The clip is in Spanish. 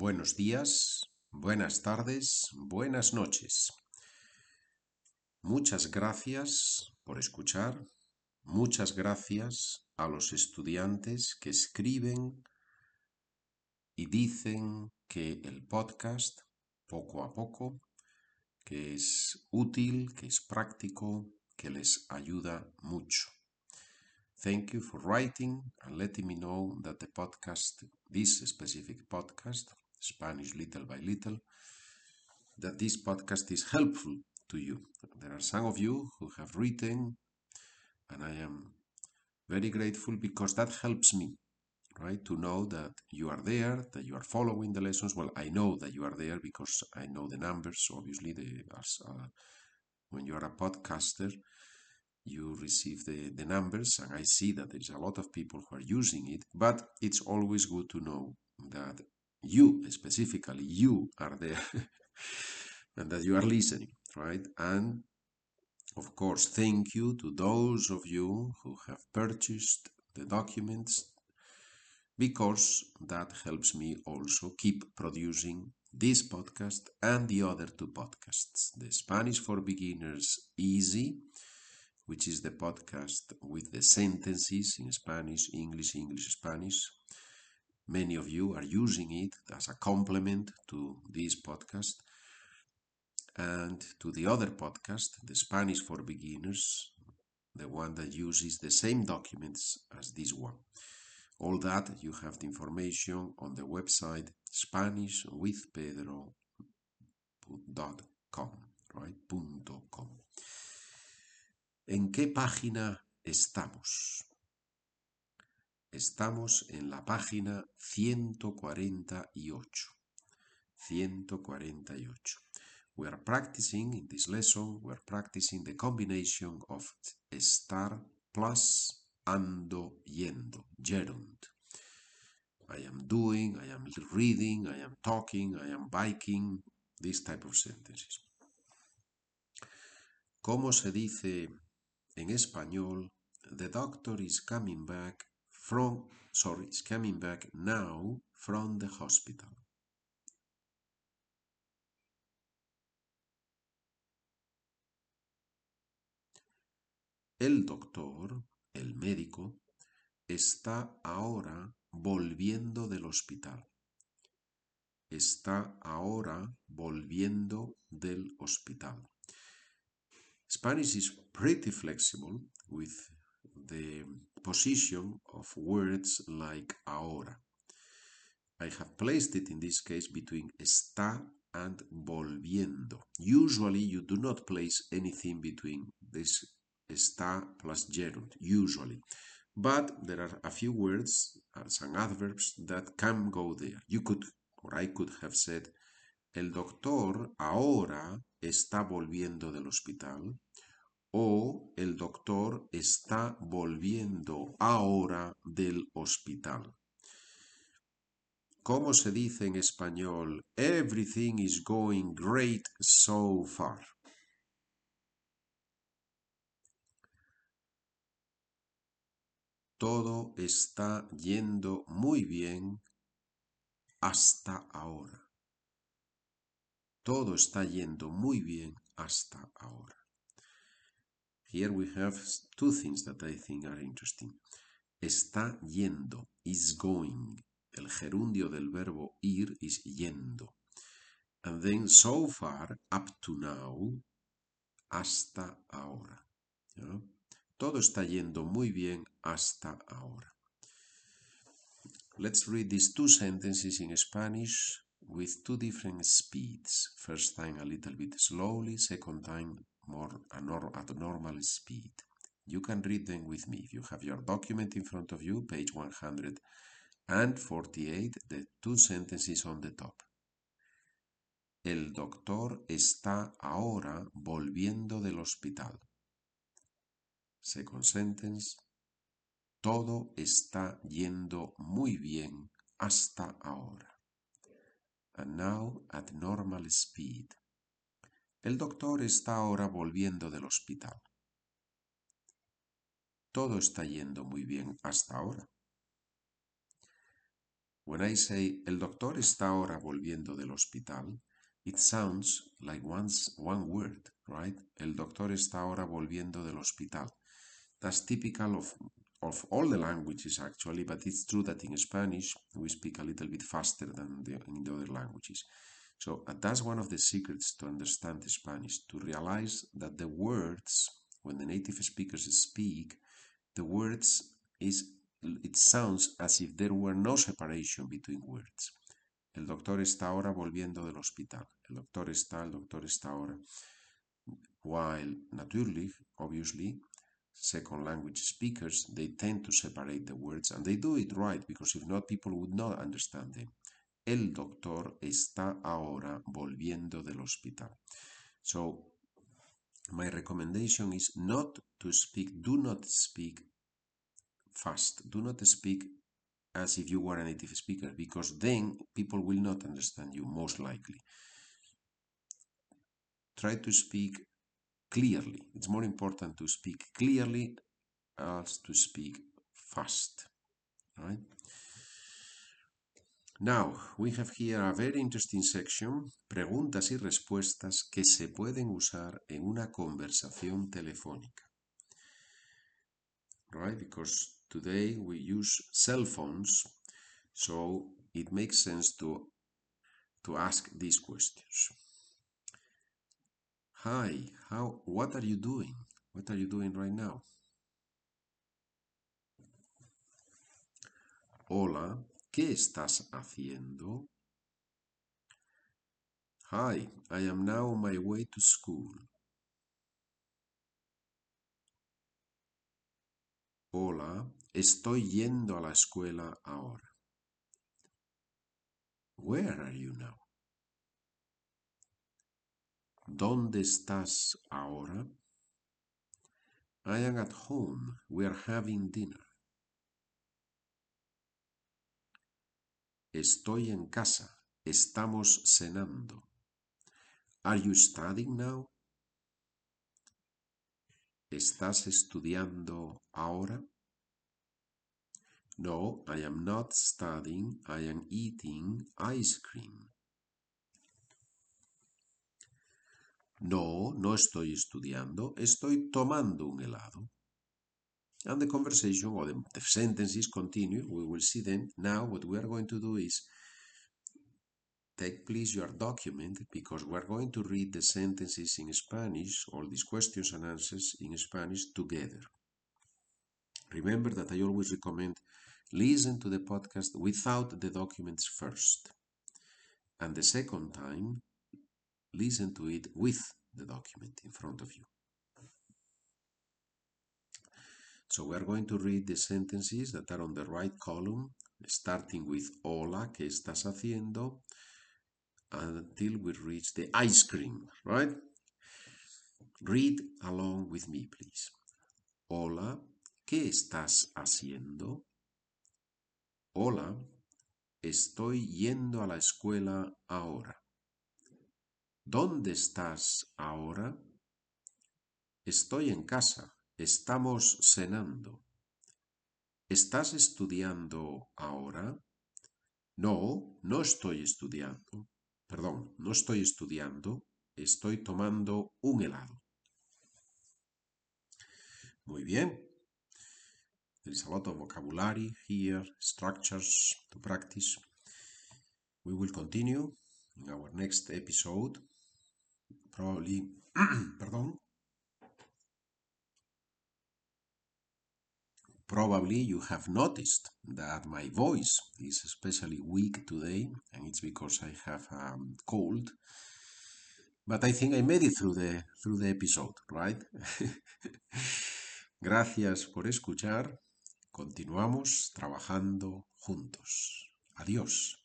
buenos días, buenas tardes, buenas noches. Muchas gracias por escuchar. Muchas gracias a los estudiantes que escriben y dicen que el podcast, poco a poco, que es útil, que es práctico, que les ayuda mucho. Thank you for writing and letting me know that the podcast, this specific podcast, Spanish Little by Little, that this podcast is helpful to you. There are some of you who have written, and I am very grateful because that helps me, right? To know that you are there, that you are following the lessons. Well, I know that you are there because I know the numbers, obviously, the, as, uh, when you are a podcaster you receive the, the numbers and I see that there's a lot of people who are using it, but it's always good to know that you, specifically you, are there and that you are listening, right? And of course, thank you to those of you who have purchased the documents because that helps me also keep producing this podcast and the other two podcasts the Spanish for Beginners Easy which is the podcast with the sentences in Spanish, English, English, Spanish. Many of you are using it as a complement to this podcast and to the other podcast, the Spanish for Beginners, the one that uses the same documents as this one. All that you have the information on the website SpanishWithPedro.com, right? Punto .com. ¿En qué página estamos? Estamos en la página 148. 148. We are practicing in this lesson, we are practicing the combination of estar plus ando yendo, gerund. I am doing, I am reading, I am talking, I am biking, this type of sentences. ¿Cómo se dice en español, the doctor is coming back from, sorry, is coming back now from the hospital. El doctor, el médico, está ahora volviendo del hospital. Está ahora volviendo del hospital. Spanish is pretty flexible with the position of words like ahora. I have placed it in this case between está and volviendo. Usually you do not place anything between this está plus gerund, usually. But there are a few words, some adverbs that can go there. You could, or I could have said, el doctor ahora está volviendo del hospital o el doctor está volviendo ahora del hospital. ¿Cómo se dice en español? Everything is going great so far. Todo está yendo muy bien hasta ahora. Todo está yendo muy bien hasta ahora. Here we have two things that I think are interesting. Está yendo, is going. El gerundio del verbo ir is yendo. And then so far, up to now, hasta ahora. Todo está yendo muy bien hasta ahora. Let's read these two sentences in Spanish with two different speeds. First time a little bit slowly, second time more at normal speed. You can read them with me. If you have your document in front of you, page 148, the two sentences on the top. El doctor está ahora volviendo del hospital. Second sentence. Todo está yendo muy bien hasta ahora and now at normal speed. El doctor está ahora volviendo del hospital. Todo está yendo muy bien hasta ahora. when I say el doctor está ahora volviendo del hospital, it sounds like one word, right? El doctor está ahora volviendo del hospital. That's typical of, all the languages actually, but it's true that in Spanish we speak a little bit faster than in the other languages. So uh, that's one of the secrets to understand Spanish, to realize that the words, when the native speakers speak, the words is it sounds as if there were no separation between words. El doctor está ahora volviendo del hospital. El doctor está, el doctor está ahora. While, naturally, obviously, second language speakers, they tend to separate the words and they do it right because if not, people would not understand them. El doctor está ahora volviendo del hospital. So, my recommendation is not to speak, do not speak fast. Do not speak as if you were a native speaker because then people will not understand you, most likely. Try to speak clearly. It's more important to speak clearly as to speak fast. Right? Now, we have here a very interesting section, preguntas y respuestas que se pueden usar en una conversación telefónica. Right? Because today we use cell phones, so it makes sense to, to ask these questions. Hi, how, what are you doing? What are you doing right now? Hola, ¿qué estás haciendo? Hi, I am now on my way to school. Hola, estoy yendo a la escuela ahora. Where are you now? ¿Dónde estás ahora? I am at home. We are having dinner. Estoy en casa. Estamos cenando. Are you studying now? ¿Estás estudiando ahora? No, I am not studying. I am eating ice cream. No, no estoy estudiando. Estoy tomando un helado. And the conversation or the, the sentences continue. We will see them. Now what we are going to do is take please your document because we're going to read the sentences in Spanish, all these questions and answers in Spanish together. Remember that I always recommend listen to the podcast without the documents first. And the second time, listen to it with the document in front of you. So we are going to read the sentences that are on the right column, starting with hola, ¿qué estás haciendo? Until we reach the ice cream, right? Read along with me, please. Hola, ¿qué estás haciendo? Hola, estoy yendo a la escuela ahora. ¿Dónde estás ahora? Estoy en casa. Estamos cenando. ¿Estás estudiando ahora? No, no estoy estudiando. Perdón, no estoy estudiando. Estoy tomando un helado. Muy bien. There is a lot of vocabulary here, structures to practice. We will continue in our next episode. Probably, pardon. Probably you have noticed that my voice is especially weak today, and it's because I have a um, cold. But I think I made it through the through the episode, right? Gracias por escuchar. Continuamos trabajando juntos. Adiós.